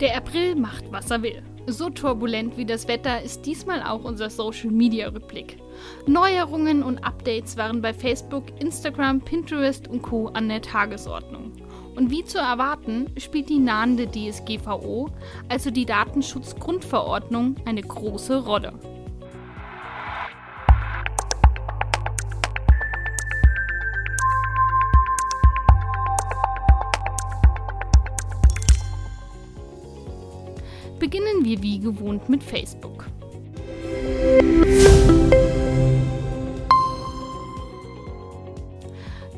Der April macht, was er will. So turbulent wie das Wetter ist diesmal auch unser Social Media Rückblick. Neuerungen und Updates waren bei Facebook, Instagram, Pinterest und Co. an der Tagesordnung. Und wie zu erwarten, spielt die nahende DSGVO, also die Datenschutzgrundverordnung, eine große Rolle. Gewohnt mit Facebook.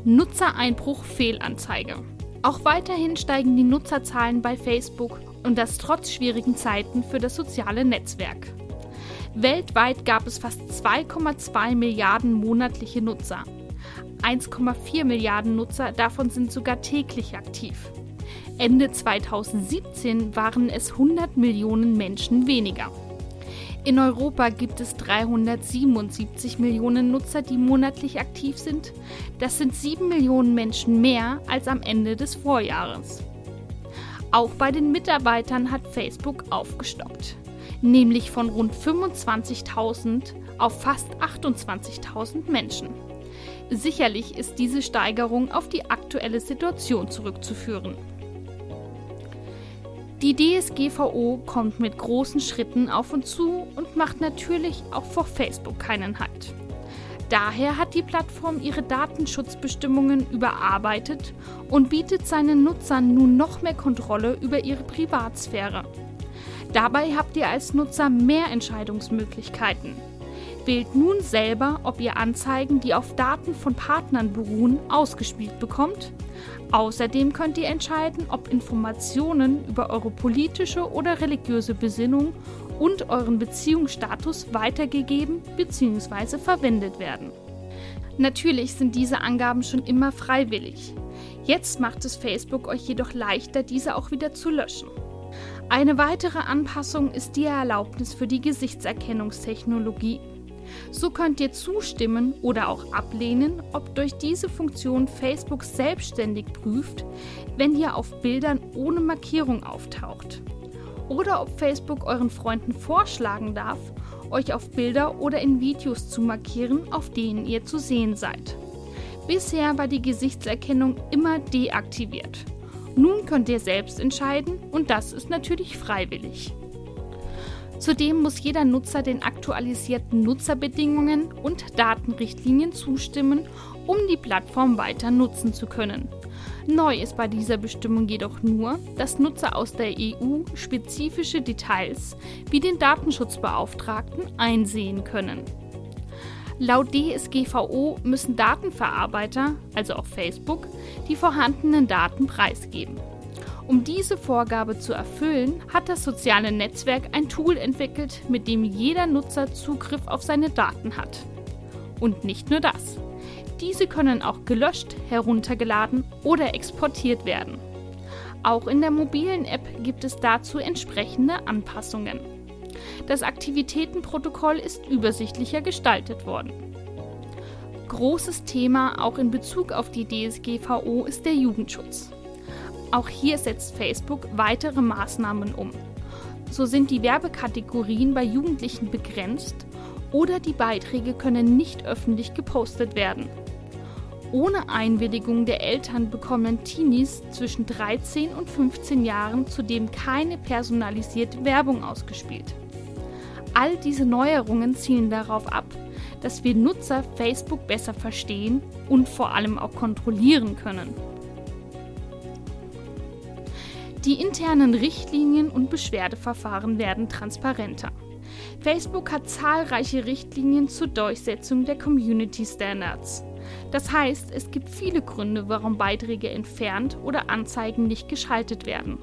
Nutzereinbruch Fehlanzeige. Auch weiterhin steigen die Nutzerzahlen bei Facebook und das trotz schwierigen Zeiten für das soziale Netzwerk. Weltweit gab es fast 2,2 Milliarden monatliche Nutzer. 1,4 Milliarden Nutzer davon sind sogar täglich aktiv. Ende 2017 waren es 100 Millionen Menschen weniger. In Europa gibt es 377 Millionen Nutzer, die monatlich aktiv sind. Das sind 7 Millionen Menschen mehr als am Ende des Vorjahres. Auch bei den Mitarbeitern hat Facebook aufgestockt, nämlich von rund 25.000 auf fast 28.000 Menschen. Sicherlich ist diese Steigerung auf die aktuelle Situation zurückzuführen. Die DSGVO kommt mit großen Schritten auf uns zu und macht natürlich auch vor Facebook keinen Halt. Daher hat die Plattform ihre Datenschutzbestimmungen überarbeitet und bietet seinen Nutzern nun noch mehr Kontrolle über ihre Privatsphäre. Dabei habt ihr als Nutzer mehr Entscheidungsmöglichkeiten. Wählt nun selber, ob ihr Anzeigen, die auf Daten von Partnern beruhen, ausgespielt bekommt. Außerdem könnt ihr entscheiden, ob Informationen über eure politische oder religiöse Besinnung und euren Beziehungsstatus weitergegeben bzw. verwendet werden. Natürlich sind diese Angaben schon immer freiwillig. Jetzt macht es Facebook euch jedoch leichter, diese auch wieder zu löschen. Eine weitere Anpassung ist die Erlaubnis für die Gesichtserkennungstechnologie so könnt ihr zustimmen oder auch ablehnen, ob durch diese Funktion Facebook selbstständig prüft, wenn ihr auf Bildern ohne Markierung auftaucht. Oder ob Facebook euren Freunden vorschlagen darf, euch auf Bilder oder in Videos zu markieren, auf denen ihr zu sehen seid. Bisher war die Gesichtserkennung immer deaktiviert. Nun könnt ihr selbst entscheiden und das ist natürlich freiwillig. Zudem muss jeder Nutzer den aktualisierten Nutzerbedingungen und Datenrichtlinien zustimmen, um die Plattform weiter nutzen zu können. Neu ist bei dieser Bestimmung jedoch nur, dass Nutzer aus der EU spezifische Details wie den Datenschutzbeauftragten einsehen können. Laut DSGVO müssen Datenverarbeiter, also auch Facebook, die vorhandenen Daten preisgeben. Um diese Vorgabe zu erfüllen, hat das soziale Netzwerk ein Tool entwickelt, mit dem jeder Nutzer Zugriff auf seine Daten hat. Und nicht nur das. Diese können auch gelöscht, heruntergeladen oder exportiert werden. Auch in der mobilen App gibt es dazu entsprechende Anpassungen. Das Aktivitätenprotokoll ist übersichtlicher gestaltet worden. Großes Thema auch in Bezug auf die DSGVO ist der Jugendschutz. Auch hier setzt Facebook weitere Maßnahmen um. So sind die Werbekategorien bei Jugendlichen begrenzt oder die Beiträge können nicht öffentlich gepostet werden. Ohne Einwilligung der Eltern bekommen Teenies zwischen 13 und 15 Jahren zudem keine personalisierte Werbung ausgespielt. All diese Neuerungen zielen darauf ab, dass wir Nutzer Facebook besser verstehen und vor allem auch kontrollieren können. Die internen Richtlinien und Beschwerdeverfahren werden transparenter. Facebook hat zahlreiche Richtlinien zur Durchsetzung der Community Standards. Das heißt, es gibt viele Gründe, warum Beiträge entfernt oder Anzeigen nicht geschaltet werden.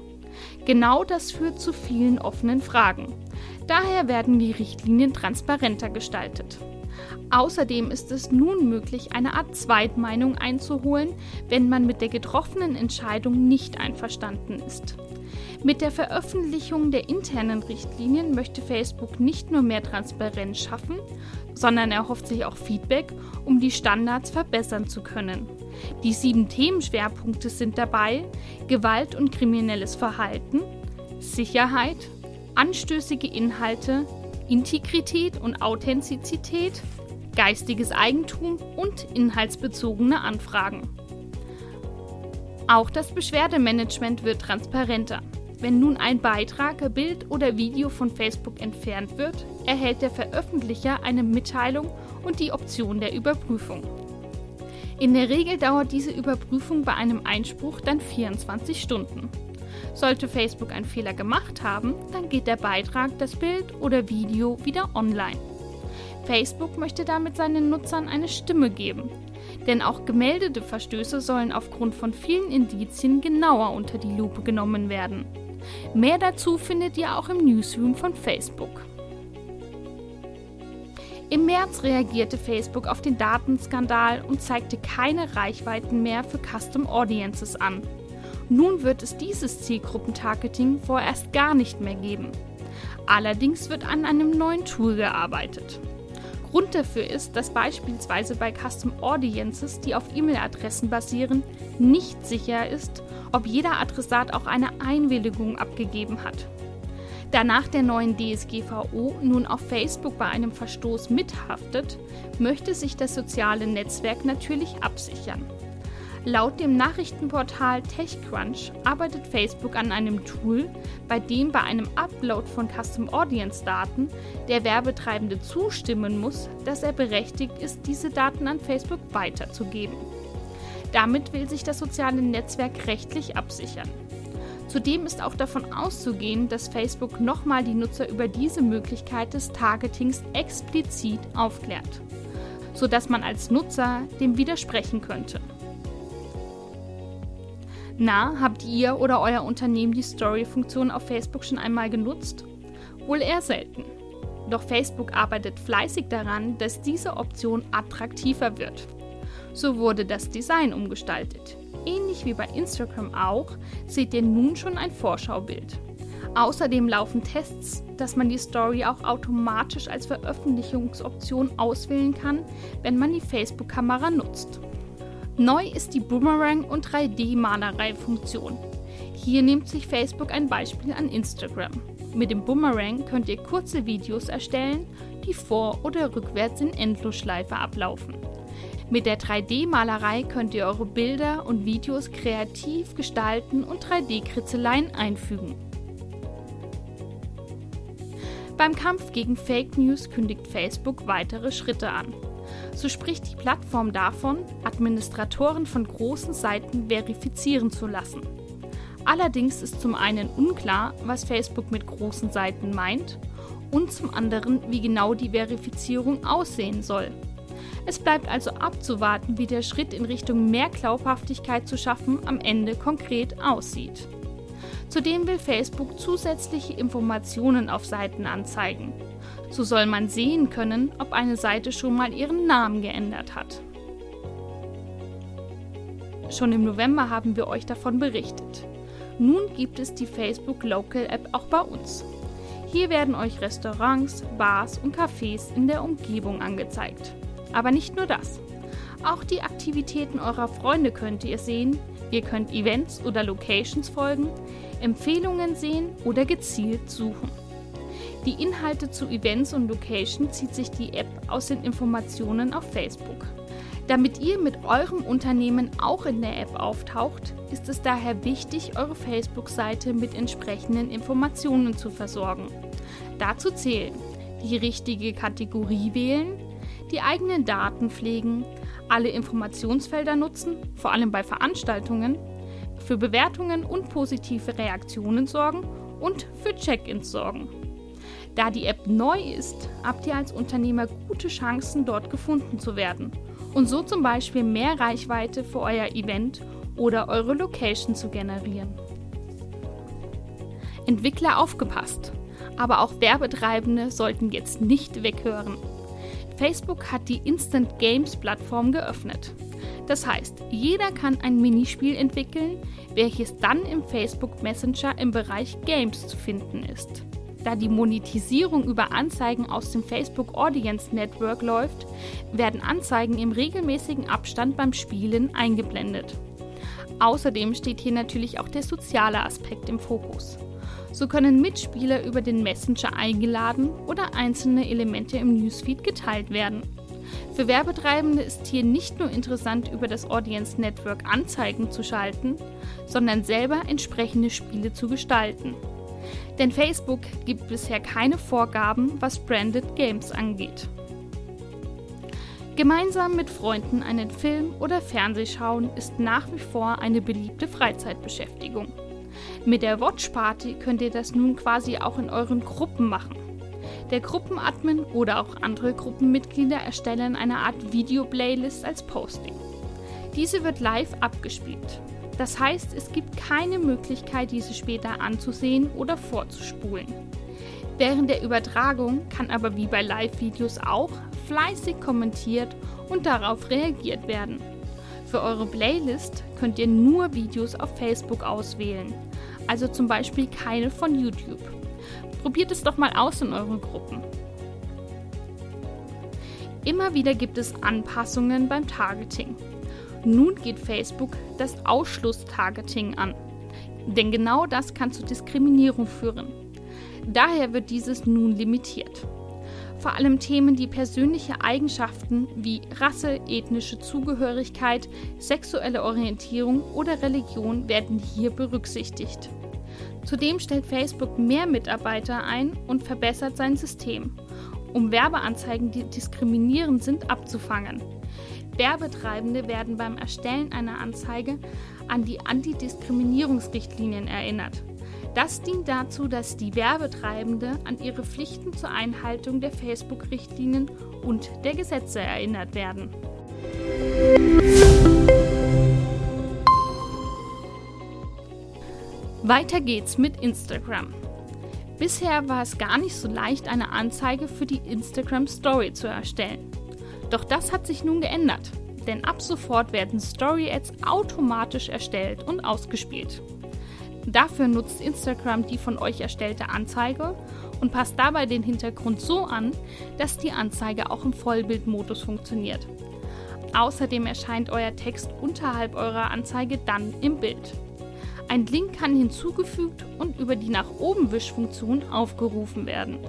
Genau das führt zu vielen offenen Fragen. Daher werden die Richtlinien transparenter gestaltet. Außerdem ist es nun möglich, eine Art Zweitmeinung einzuholen, wenn man mit der getroffenen Entscheidung nicht einverstanden ist. Mit der Veröffentlichung der internen Richtlinien möchte Facebook nicht nur mehr Transparenz schaffen, sondern erhofft sich auch Feedback, um die Standards verbessern zu können. Die sieben Themenschwerpunkte sind dabei Gewalt und kriminelles Verhalten, Sicherheit, anstößige Inhalte, Integrität und Authentizität, geistiges Eigentum und inhaltsbezogene Anfragen. Auch das Beschwerdemanagement wird transparenter. Wenn nun ein Beitrag, Bild oder Video von Facebook entfernt wird, erhält der Veröffentlicher eine Mitteilung und die Option der Überprüfung. In der Regel dauert diese Überprüfung bei einem Einspruch dann 24 Stunden. Sollte Facebook einen Fehler gemacht haben, dann geht der Beitrag, das Bild oder Video wieder online. Facebook möchte damit seinen Nutzern eine Stimme geben. Denn auch gemeldete Verstöße sollen aufgrund von vielen Indizien genauer unter die Lupe genommen werden. Mehr dazu findet ihr auch im Newsroom von Facebook. Im März reagierte Facebook auf den Datenskandal und zeigte keine Reichweiten mehr für Custom Audiences an. Nun wird es dieses Zielgruppentargeting vorerst gar nicht mehr geben. Allerdings wird an einem neuen Tool gearbeitet. Grund dafür ist, dass beispielsweise bei Custom Audiences, die auf E-Mail-Adressen basieren, nicht sicher ist, ob jeder Adressat auch eine Einwilligung abgegeben hat. Da nach der neuen DSGVO nun auf Facebook bei einem Verstoß mithaftet, möchte sich das soziale Netzwerk natürlich absichern. Laut dem Nachrichtenportal TechCrunch arbeitet Facebook an einem Tool, bei dem bei einem Upload von Custom Audience Daten der Werbetreibende zustimmen muss, dass er berechtigt ist, diese Daten an Facebook weiterzugeben. Damit will sich das soziale Netzwerk rechtlich absichern. Zudem ist auch davon auszugehen, dass Facebook nochmal die Nutzer über diese Möglichkeit des Targetings explizit aufklärt, sodass man als Nutzer dem widersprechen könnte. Na, habt ihr oder euer Unternehmen die Story-Funktion auf Facebook schon einmal genutzt? Wohl eher selten. Doch Facebook arbeitet fleißig daran, dass diese Option attraktiver wird. So wurde das Design umgestaltet. Ähnlich wie bei Instagram auch, seht ihr nun schon ein Vorschaubild. Außerdem laufen Tests, dass man die Story auch automatisch als Veröffentlichungsoption auswählen kann, wenn man die Facebook-Kamera nutzt. Neu ist die Boomerang- und 3D-Malerei-Funktion. Hier nimmt sich Facebook ein Beispiel an Instagram. Mit dem Boomerang könnt ihr kurze Videos erstellen, die vor- oder rückwärts in Endlosschleife ablaufen. Mit der 3D-Malerei könnt ihr eure Bilder und Videos kreativ gestalten und 3D-Kritzeleien einfügen. Beim Kampf gegen Fake News kündigt Facebook weitere Schritte an. So spricht die Plattform davon, Administratoren von großen Seiten verifizieren zu lassen. Allerdings ist zum einen unklar, was Facebook mit großen Seiten meint und zum anderen, wie genau die Verifizierung aussehen soll. Es bleibt also abzuwarten, wie der Schritt in Richtung mehr Glaubhaftigkeit zu schaffen am Ende konkret aussieht. Zudem will Facebook zusätzliche Informationen auf Seiten anzeigen. So soll man sehen können, ob eine Seite schon mal ihren Namen geändert hat. Schon im November haben wir euch davon berichtet. Nun gibt es die Facebook Local App auch bei uns. Hier werden euch Restaurants, Bars und Cafés in der Umgebung angezeigt. Aber nicht nur das. Auch die Aktivitäten eurer Freunde könnt ihr sehen. Ihr könnt Events oder Locations folgen, Empfehlungen sehen oder gezielt suchen. Die Inhalte zu Events und Location zieht sich die App aus den Informationen auf Facebook. Damit ihr mit eurem Unternehmen auch in der App auftaucht, ist es daher wichtig, eure Facebook-Seite mit entsprechenden Informationen zu versorgen. Dazu zählen die richtige Kategorie wählen, die eigenen Daten pflegen, alle Informationsfelder nutzen, vor allem bei Veranstaltungen, für Bewertungen und positive Reaktionen sorgen und für Check-ins sorgen. Da die App neu ist, habt ihr als Unternehmer gute Chancen, dort gefunden zu werden und so zum Beispiel mehr Reichweite für euer Event oder eure Location zu generieren. Entwickler aufgepasst, aber auch Werbetreibende sollten jetzt nicht weghören. Facebook hat die Instant Games Plattform geöffnet. Das heißt, jeder kann ein Minispiel entwickeln, welches dann im Facebook Messenger im Bereich Games zu finden ist. Da die Monetisierung über Anzeigen aus dem Facebook Audience Network läuft, werden Anzeigen im regelmäßigen Abstand beim Spielen eingeblendet. Außerdem steht hier natürlich auch der soziale Aspekt im Fokus. So können Mitspieler über den Messenger eingeladen oder einzelne Elemente im Newsfeed geteilt werden. Für Werbetreibende ist hier nicht nur interessant, über das Audience Network Anzeigen zu schalten, sondern selber entsprechende Spiele zu gestalten. Denn Facebook gibt bisher keine Vorgaben, was Branded Games angeht. Gemeinsam mit Freunden einen Film oder Fernseh schauen ist nach wie vor eine beliebte Freizeitbeschäftigung. Mit der Watch Party könnt ihr das nun quasi auch in euren Gruppen machen. Der Gruppenadmin oder auch andere Gruppenmitglieder erstellen eine Art Video-Playlist als Posting. Diese wird live abgespielt. Das heißt, es gibt keine Möglichkeit, diese später anzusehen oder vorzuspulen. Während der Übertragung kann aber wie bei Live-Videos auch fleißig kommentiert und darauf reagiert werden. Für eure Playlist könnt ihr nur Videos auf Facebook auswählen, also zum Beispiel keine von YouTube. Probiert es doch mal aus in euren Gruppen. Immer wieder gibt es Anpassungen beim Targeting. Nun geht Facebook das Ausschlusstargeting an. Denn genau das kann zu Diskriminierung führen. Daher wird dieses nun limitiert. Vor allem Themen, die persönliche Eigenschaften wie Rasse, ethnische Zugehörigkeit, sexuelle Orientierung oder Religion werden hier berücksichtigt. Zudem stellt Facebook mehr Mitarbeiter ein und verbessert sein System, um Werbeanzeigen, die diskriminierend sind, abzufangen. Werbetreibende werden beim Erstellen einer Anzeige an die Antidiskriminierungsrichtlinien erinnert. Das dient dazu, dass die Werbetreibende an ihre Pflichten zur Einhaltung der Facebook-Richtlinien und der Gesetze erinnert werden. Weiter geht's mit Instagram. Bisher war es gar nicht so leicht, eine Anzeige für die Instagram Story zu erstellen. Doch das hat sich nun geändert, denn ab sofort werden Story Ads automatisch erstellt und ausgespielt. Dafür nutzt Instagram die von euch erstellte Anzeige und passt dabei den Hintergrund so an, dass die Anzeige auch im Vollbildmodus funktioniert. Außerdem erscheint euer Text unterhalb eurer Anzeige dann im Bild. Ein Link kann hinzugefügt und über die nach oben Wischfunktion aufgerufen werden.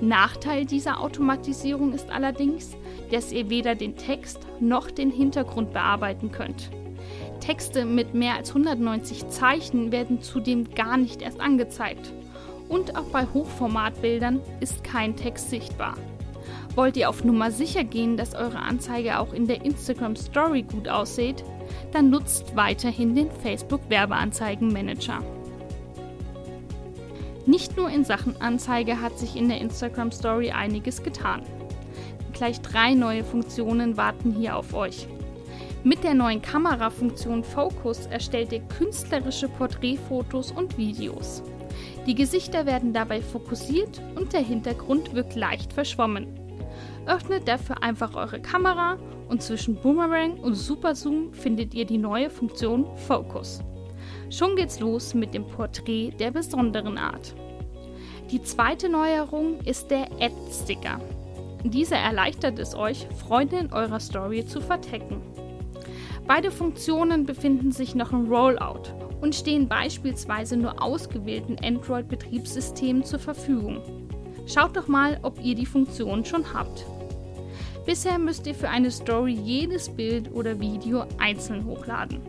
Nachteil dieser Automatisierung ist allerdings, dass ihr weder den Text noch den Hintergrund bearbeiten könnt. Texte mit mehr als 190 Zeichen werden zudem gar nicht erst angezeigt. Und auch bei Hochformatbildern ist kein Text sichtbar. Wollt ihr auf Nummer sicher gehen, dass eure Anzeige auch in der Instagram Story gut aussieht, dann nutzt weiterhin den Facebook Werbeanzeigenmanager. Nicht nur in Sachen Anzeige hat sich in der Instagram Story einiges getan. Gleich drei neue Funktionen warten hier auf euch. Mit der neuen Kamerafunktion Focus erstellt ihr künstlerische Porträtfotos und Videos. Die Gesichter werden dabei fokussiert und der Hintergrund wirkt leicht verschwommen. Öffnet dafür einfach eure Kamera und zwischen Boomerang und Super Zoom findet ihr die neue Funktion Focus. Schon geht's los mit dem Porträt der besonderen Art. Die zweite Neuerung ist der Ad-Sticker. Dieser erleichtert es euch, Freunde in eurer Story zu vertecken. Beide Funktionen befinden sich noch im Rollout und stehen beispielsweise nur ausgewählten Android-Betriebssystemen zur Verfügung. Schaut doch mal, ob ihr die Funktion schon habt. Bisher müsst ihr für eine Story jedes Bild oder Video einzeln hochladen.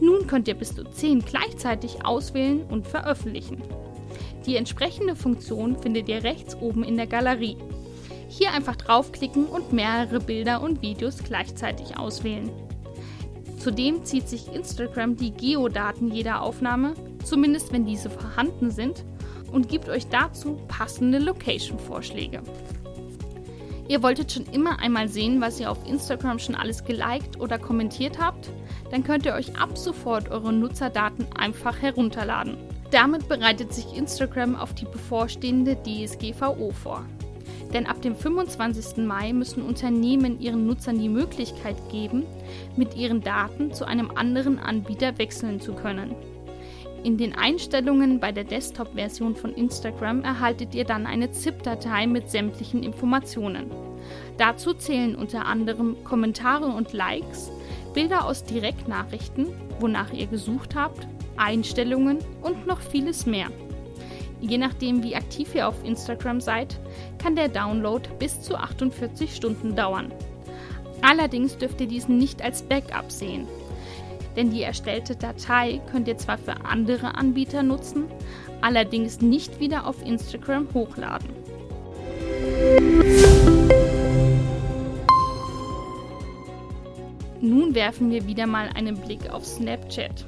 Nun könnt ihr bis zu 10 gleichzeitig auswählen und veröffentlichen. Die entsprechende Funktion findet ihr rechts oben in der Galerie. Hier einfach draufklicken und mehrere Bilder und Videos gleichzeitig auswählen. Zudem zieht sich Instagram die Geodaten jeder Aufnahme, zumindest wenn diese vorhanden sind, und gibt euch dazu passende Location-Vorschläge. Ihr wolltet schon immer einmal sehen, was ihr auf Instagram schon alles geliked oder kommentiert habt? Dann könnt ihr euch ab sofort eure Nutzerdaten einfach herunterladen. Damit bereitet sich Instagram auf die bevorstehende DSGVO vor. Denn ab dem 25. Mai müssen Unternehmen ihren Nutzern die Möglichkeit geben, mit ihren Daten zu einem anderen Anbieter wechseln zu können. In den Einstellungen bei der Desktop-Version von Instagram erhaltet ihr dann eine ZIP-Datei mit sämtlichen Informationen. Dazu zählen unter anderem Kommentare und Likes, Bilder aus Direktnachrichten, wonach ihr gesucht habt, Einstellungen und noch vieles mehr. Je nachdem, wie aktiv ihr auf Instagram seid, kann der Download bis zu 48 Stunden dauern. Allerdings dürft ihr diesen nicht als Backup sehen. Denn die erstellte Datei könnt ihr zwar für andere Anbieter nutzen, allerdings nicht wieder auf Instagram hochladen. Nun werfen wir wieder mal einen Blick auf Snapchat.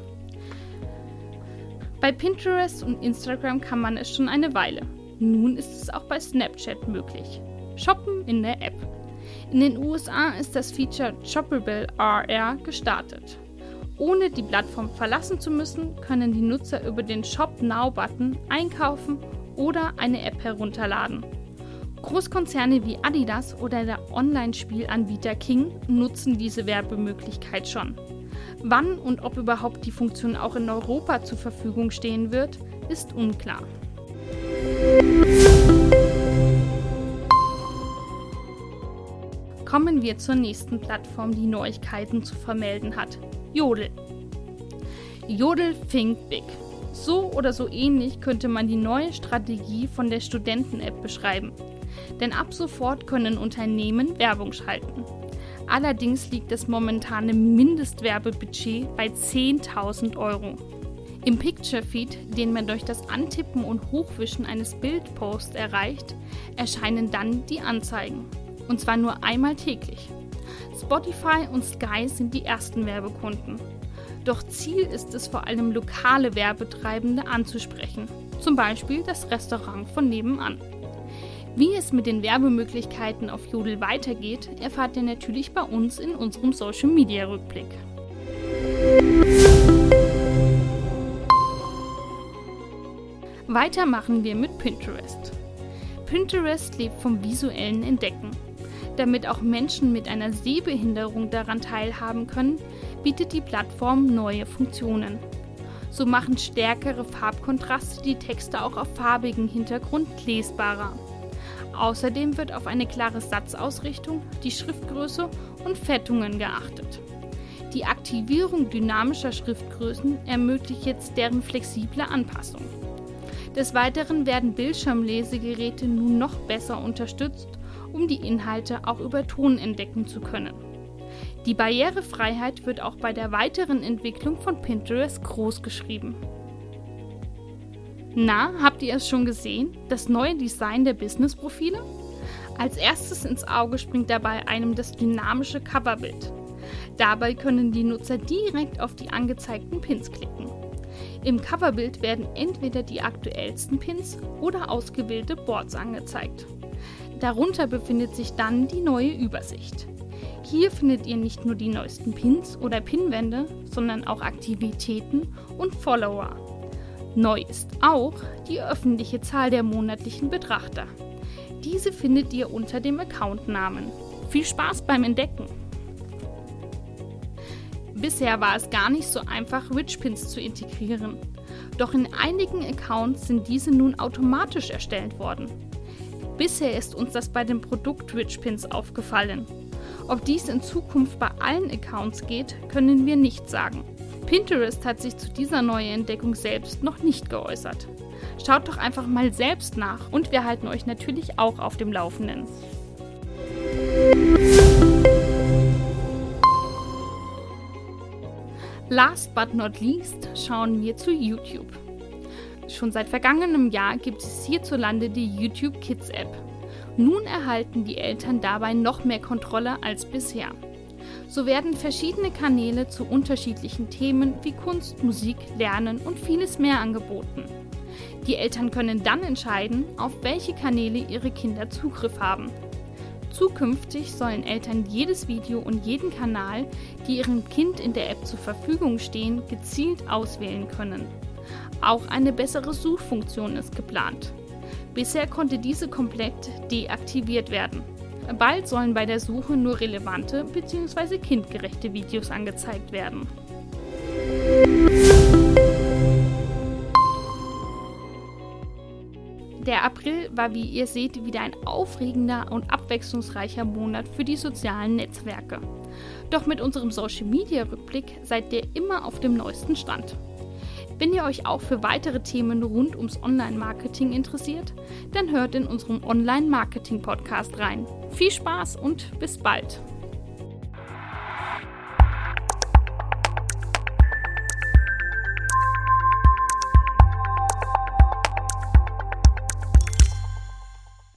Bei Pinterest und Instagram kann man es schon eine Weile. Nun ist es auch bei Snapchat möglich. Shoppen in der App. In den USA ist das Feature Shoppable RR gestartet. Ohne die Plattform verlassen zu müssen, können die Nutzer über den Shop Now-Button einkaufen oder eine App herunterladen. Großkonzerne wie Adidas oder der Online-Spielanbieter King nutzen diese Werbemöglichkeit schon. Wann und ob überhaupt die Funktion auch in Europa zur Verfügung stehen wird, ist unklar. Kommen wir zur nächsten Plattform, die Neuigkeiten zu vermelden hat. Jodel. Jodel Think Big. So oder so ähnlich könnte man die neue Strategie von der Studenten-App beschreiben. Denn ab sofort können Unternehmen Werbung schalten. Allerdings liegt das momentane Mindestwerbebudget bei 10.000 Euro. Im Picture Feed, den man durch das Antippen und Hochwischen eines Bildposts erreicht, erscheinen dann die Anzeigen. Und zwar nur einmal täglich. Spotify und Sky sind die ersten Werbekunden. Doch Ziel ist es vor allem lokale Werbetreibende anzusprechen, zum Beispiel das Restaurant von nebenan. Wie es mit den Werbemöglichkeiten auf Jodel weitergeht, erfahrt ihr natürlich bei uns in unserem Social Media Rückblick. Weiter machen wir mit Pinterest. Pinterest lebt vom visuellen Entdecken. Damit auch Menschen mit einer Sehbehinderung daran teilhaben können, bietet die Plattform neue Funktionen. So machen stärkere Farbkontraste die Texte auch auf farbigem Hintergrund lesbarer. Außerdem wird auf eine klare Satzausrichtung, die Schriftgröße und Fettungen geachtet. Die Aktivierung dynamischer Schriftgrößen ermöglicht jetzt deren flexible Anpassung. Des Weiteren werden Bildschirmlesegeräte nun noch besser unterstützt, um die Inhalte auch über Ton entdecken zu können. Die Barrierefreiheit wird auch bei der weiteren Entwicklung von Pinterest großgeschrieben. Na, habt ihr es schon gesehen? Das neue Design der Business-Profile? Als erstes ins Auge springt dabei einem das dynamische Coverbild. Dabei können die Nutzer direkt auf die angezeigten Pins klicken. Im Coverbild werden entweder die aktuellsten Pins oder ausgewählte Boards angezeigt. Darunter befindet sich dann die neue Übersicht. Hier findet ihr nicht nur die neuesten Pins oder Pinwände, sondern auch Aktivitäten und Follower. Neu ist auch die öffentliche Zahl der monatlichen Betrachter. Diese findet ihr unter dem Accountnamen. Viel Spaß beim Entdecken! Bisher war es gar nicht so einfach, Richpins zu integrieren. Doch in einigen Accounts sind diese nun automatisch erstellt worden. Bisher ist uns das bei dem Produkt Richpins aufgefallen. Ob dies in Zukunft bei allen Accounts geht, können wir nicht sagen. Pinterest hat sich zu dieser neuen Entdeckung selbst noch nicht geäußert. Schaut doch einfach mal selbst nach und wir halten euch natürlich auch auf dem Laufenden. Last but not least schauen wir zu YouTube. Schon seit vergangenem Jahr gibt es hierzulande die YouTube Kids App. Nun erhalten die Eltern dabei noch mehr Kontrolle als bisher. So werden verschiedene Kanäle zu unterschiedlichen Themen wie Kunst, Musik, Lernen und vieles mehr angeboten. Die Eltern können dann entscheiden, auf welche Kanäle ihre Kinder Zugriff haben. Zukünftig sollen Eltern jedes Video und jeden Kanal, die ihrem Kind in der App zur Verfügung stehen, gezielt auswählen können. Auch eine bessere Suchfunktion ist geplant. Bisher konnte diese komplett deaktiviert werden. Bald sollen bei der Suche nur relevante bzw. kindgerechte Videos angezeigt werden. Der April war, wie ihr seht, wieder ein aufregender und abwechslungsreicher Monat für die sozialen Netzwerke. Doch mit unserem Social Media Rückblick seid ihr immer auf dem neuesten Stand. Wenn ihr euch auch für weitere Themen rund ums Online-Marketing interessiert, dann hört in unserem Online-Marketing-Podcast rein. Viel Spaß und bis bald!